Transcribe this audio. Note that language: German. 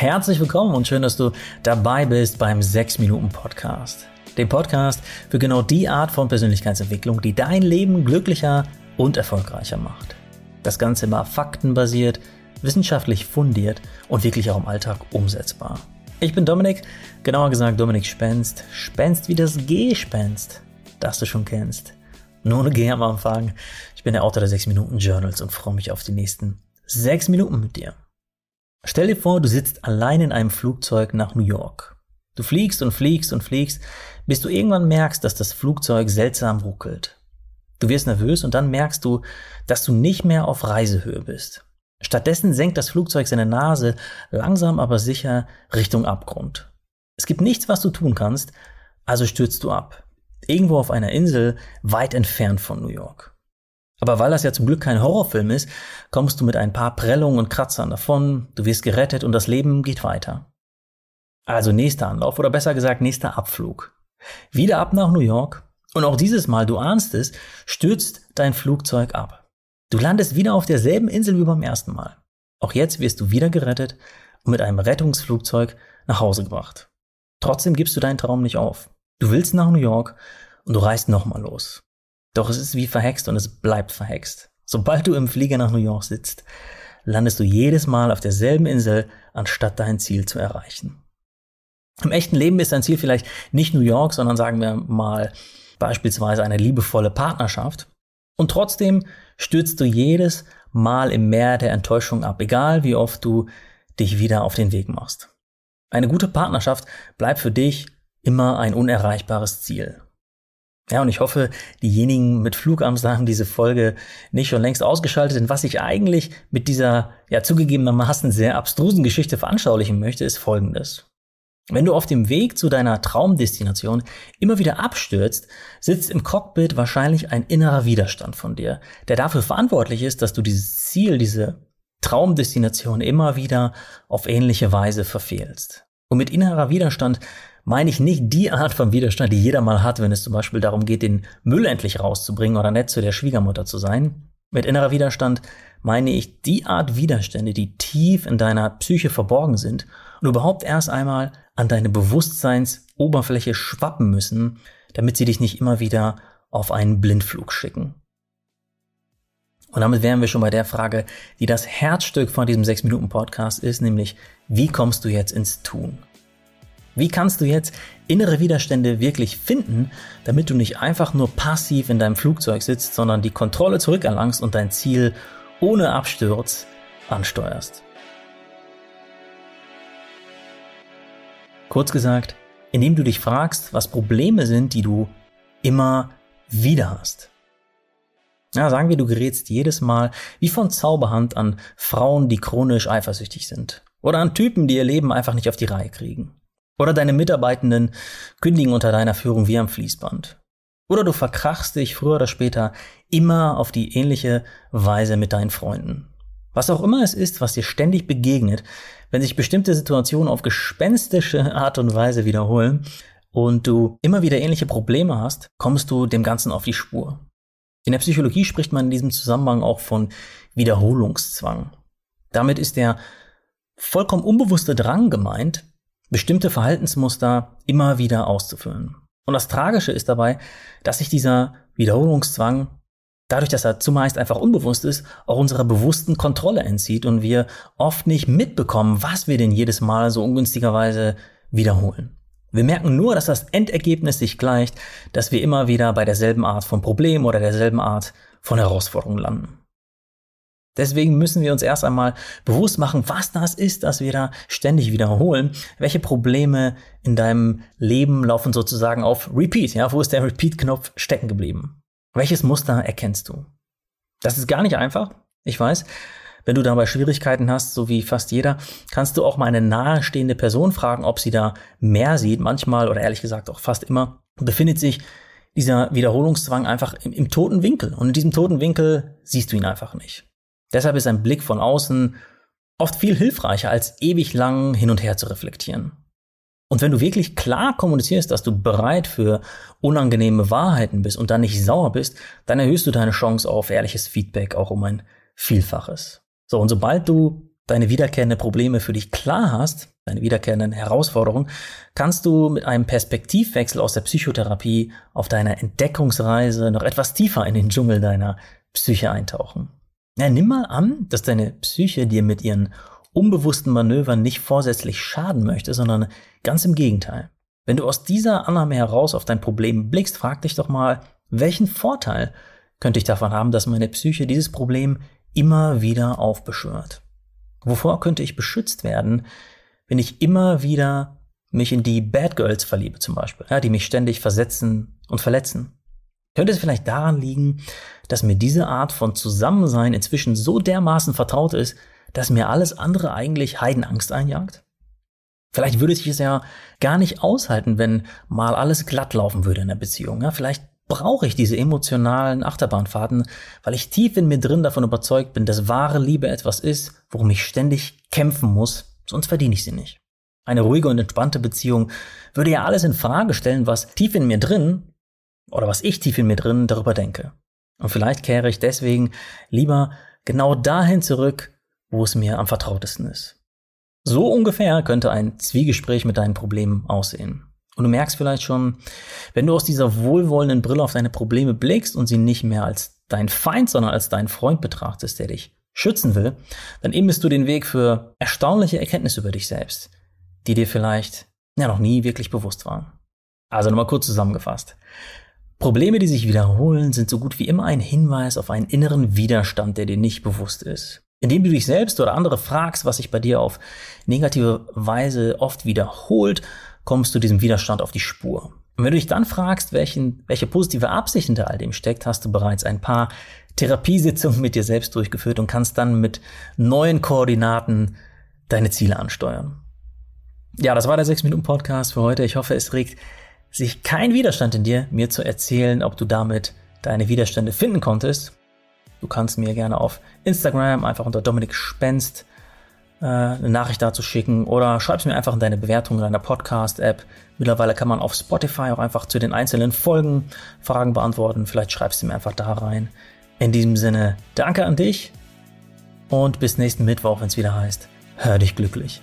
Herzlich willkommen und schön, dass du dabei bist beim 6 Minuten Podcast. Dem Podcast für genau die Art von Persönlichkeitsentwicklung, die dein Leben glücklicher und erfolgreicher macht. Das Ganze immer faktenbasiert, wissenschaftlich fundiert und wirklich auch im Alltag umsetzbar. Ich bin Dominik, genauer gesagt Dominik Spenst. Spenst wie das Gespenst, das du schon kennst. Nur eine G am Anfang. Ich bin der Autor der 6 Minuten Journals und freue mich auf die nächsten 6 Minuten mit dir. Stell dir vor, du sitzt allein in einem Flugzeug nach New York. Du fliegst und fliegst und fliegst, bis du irgendwann merkst, dass das Flugzeug seltsam ruckelt. Du wirst nervös und dann merkst du, dass du nicht mehr auf Reisehöhe bist. Stattdessen senkt das Flugzeug seine Nase langsam aber sicher Richtung Abgrund. Es gibt nichts, was du tun kannst, also stürzt du ab. Irgendwo auf einer Insel weit entfernt von New York. Aber weil das ja zum Glück kein Horrorfilm ist, kommst du mit ein paar Prellungen und Kratzern davon, du wirst gerettet und das Leben geht weiter. Also nächster Anlauf oder besser gesagt nächster Abflug. Wieder ab nach New York und auch dieses Mal, du ahnst es, stürzt dein Flugzeug ab. Du landest wieder auf derselben Insel wie beim ersten Mal. Auch jetzt wirst du wieder gerettet und mit einem Rettungsflugzeug nach Hause gebracht. Trotzdem gibst du deinen Traum nicht auf. Du willst nach New York und du reist nochmal los. Doch es ist wie verhext und es bleibt verhext. Sobald du im Flieger nach New York sitzt, landest du jedes Mal auf derselben Insel, anstatt dein Ziel zu erreichen. Im echten Leben ist dein Ziel vielleicht nicht New York, sondern sagen wir mal beispielsweise eine liebevolle Partnerschaft. Und trotzdem stürzt du jedes Mal im Meer der Enttäuschung ab, egal wie oft du dich wieder auf den Weg machst. Eine gute Partnerschaft bleibt für dich immer ein unerreichbares Ziel. Ja, und ich hoffe, diejenigen mit Flugangst haben diese Folge nicht schon längst ausgeschaltet, denn was ich eigentlich mit dieser, ja, zugegebenermaßen sehr abstrusen Geschichte veranschaulichen möchte, ist folgendes. Wenn du auf dem Weg zu deiner Traumdestination immer wieder abstürzt, sitzt im Cockpit wahrscheinlich ein innerer Widerstand von dir, der dafür verantwortlich ist, dass du dieses Ziel, diese Traumdestination immer wieder auf ähnliche Weise verfehlst. Und mit innerer Widerstand meine ich nicht die Art von Widerstand, die jeder mal hat, wenn es zum Beispiel darum geht, den Müll endlich rauszubringen oder nett zu der Schwiegermutter zu sein. Mit innerer Widerstand meine ich die Art Widerstände, die tief in deiner Psyche verborgen sind und überhaupt erst einmal an deine Bewusstseinsoberfläche schwappen müssen, damit sie dich nicht immer wieder auf einen Blindflug schicken. Und damit wären wir schon bei der Frage, die das Herzstück von diesem 6-Minuten-Podcast ist, nämlich, wie kommst du jetzt ins Tun? Wie kannst du jetzt innere Widerstände wirklich finden, damit du nicht einfach nur passiv in deinem Flugzeug sitzt, sondern die Kontrolle zurückerlangst und dein Ziel ohne Absturz ansteuerst? Kurz gesagt, indem du dich fragst, was Probleme sind, die du immer wieder hast. Ja, sagen wir, du gerätst jedes Mal wie von Zauberhand an Frauen, die chronisch eifersüchtig sind. Oder an Typen, die ihr Leben einfach nicht auf die Reihe kriegen. Oder deine Mitarbeitenden kündigen unter deiner Führung wie am Fließband. Oder du verkrachst dich früher oder später immer auf die ähnliche Weise mit deinen Freunden. Was auch immer es ist, was dir ständig begegnet, wenn sich bestimmte Situationen auf gespenstische Art und Weise wiederholen und du immer wieder ähnliche Probleme hast, kommst du dem Ganzen auf die Spur. In der Psychologie spricht man in diesem Zusammenhang auch von Wiederholungszwang. Damit ist der vollkommen unbewusste Drang gemeint, bestimmte Verhaltensmuster immer wieder auszuführen. Und das Tragische ist dabei, dass sich dieser Wiederholungszwang, dadurch, dass er zumeist einfach unbewusst ist, auch unserer bewussten Kontrolle entzieht und wir oft nicht mitbekommen, was wir denn jedes Mal so ungünstigerweise wiederholen. Wir merken nur, dass das Endergebnis sich gleicht, dass wir immer wieder bei derselben Art von Problem oder derselben Art von Herausforderung landen. Deswegen müssen wir uns erst einmal bewusst machen, was das ist, das wir da ständig wiederholen. Welche Probleme in deinem Leben laufen sozusagen auf Repeat? Ja, wo ist der Repeat-Knopf stecken geblieben? Welches Muster erkennst du? Das ist gar nicht einfach. Ich weiß. Wenn du dabei Schwierigkeiten hast, so wie fast jeder, kannst du auch mal eine nahestehende Person fragen, ob sie da mehr sieht. Manchmal oder ehrlich gesagt auch fast immer befindet sich dieser Wiederholungszwang einfach im, im toten Winkel. Und in diesem toten Winkel siehst du ihn einfach nicht. Deshalb ist ein Blick von außen oft viel hilfreicher, als ewig lang hin und her zu reflektieren. Und wenn du wirklich klar kommunizierst, dass du bereit für unangenehme Wahrheiten bist und dann nicht sauer bist, dann erhöhst du deine Chance auf ehrliches Feedback auch um ein Vielfaches. So, und sobald du deine wiederkehrenden Probleme für dich klar hast, deine wiederkehrenden Herausforderungen, kannst du mit einem Perspektivwechsel aus der Psychotherapie auf deiner Entdeckungsreise noch etwas tiefer in den Dschungel deiner Psyche eintauchen. Ja, nimm mal an, dass deine Psyche dir mit ihren unbewussten Manövern nicht vorsätzlich schaden möchte, sondern ganz im Gegenteil. Wenn du aus dieser Annahme heraus auf dein Problem blickst, frag dich doch mal, welchen Vorteil könnte ich davon haben, dass meine Psyche dieses Problem immer wieder aufbeschwört? Wovor könnte ich beschützt werden, wenn ich immer wieder mich in die Bad Girls verliebe zum Beispiel, ja, die mich ständig versetzen und verletzen? Könnte es vielleicht daran liegen, dass mir diese Art von Zusammensein inzwischen so dermaßen vertraut ist, dass mir alles andere eigentlich Heidenangst einjagt? Vielleicht würde ich es ja gar nicht aushalten, wenn mal alles glatt laufen würde in der Beziehung. Ja, vielleicht brauche ich diese emotionalen Achterbahnfahrten, weil ich tief in mir drin davon überzeugt bin, dass wahre Liebe etwas ist, worum ich ständig kämpfen muss, sonst verdiene ich sie nicht. Eine ruhige und entspannte Beziehung würde ja alles in Frage stellen, was tief in mir drin oder was ich tief in mir drin darüber denke. Und vielleicht kehre ich deswegen lieber genau dahin zurück, wo es mir am vertrautesten ist. So ungefähr könnte ein Zwiegespräch mit deinen Problemen aussehen. Und du merkst vielleicht schon, wenn du aus dieser wohlwollenden Brille auf deine Probleme blickst und sie nicht mehr als dein Feind, sondern als deinen Freund betrachtest, der dich schützen will, dann ebnest du den Weg für erstaunliche Erkenntnisse über dich selbst, die dir vielleicht ja noch nie wirklich bewusst waren. Also nochmal kurz zusammengefasst. Probleme, die sich wiederholen, sind so gut wie immer ein Hinweis auf einen inneren Widerstand, der dir nicht bewusst ist. Indem du dich selbst oder andere fragst, was sich bei dir auf negative Weise oft wiederholt, kommst du diesem Widerstand auf die Spur. Und wenn du dich dann fragst, welchen, welche positive Absicht hinter all dem steckt, hast du bereits ein paar Therapiesitzungen mit dir selbst durchgeführt und kannst dann mit neuen Koordinaten deine Ziele ansteuern. Ja, das war der 6-Minuten-Podcast für heute. Ich hoffe, es regt sich kein Widerstand in dir, mir zu erzählen, ob du damit deine Widerstände finden konntest. Du kannst mir gerne auf Instagram einfach unter Dominik Spenst äh, eine Nachricht dazu schicken oder schreib's mir einfach in deine Bewertung in deiner Podcast-App. Mittlerweile kann man auf Spotify auch einfach zu den einzelnen Folgen Fragen beantworten. Vielleicht schreibst du mir einfach da rein. In diesem Sinne, danke an dich und bis nächsten Mittwoch, wenn es wieder heißt, hör dich glücklich.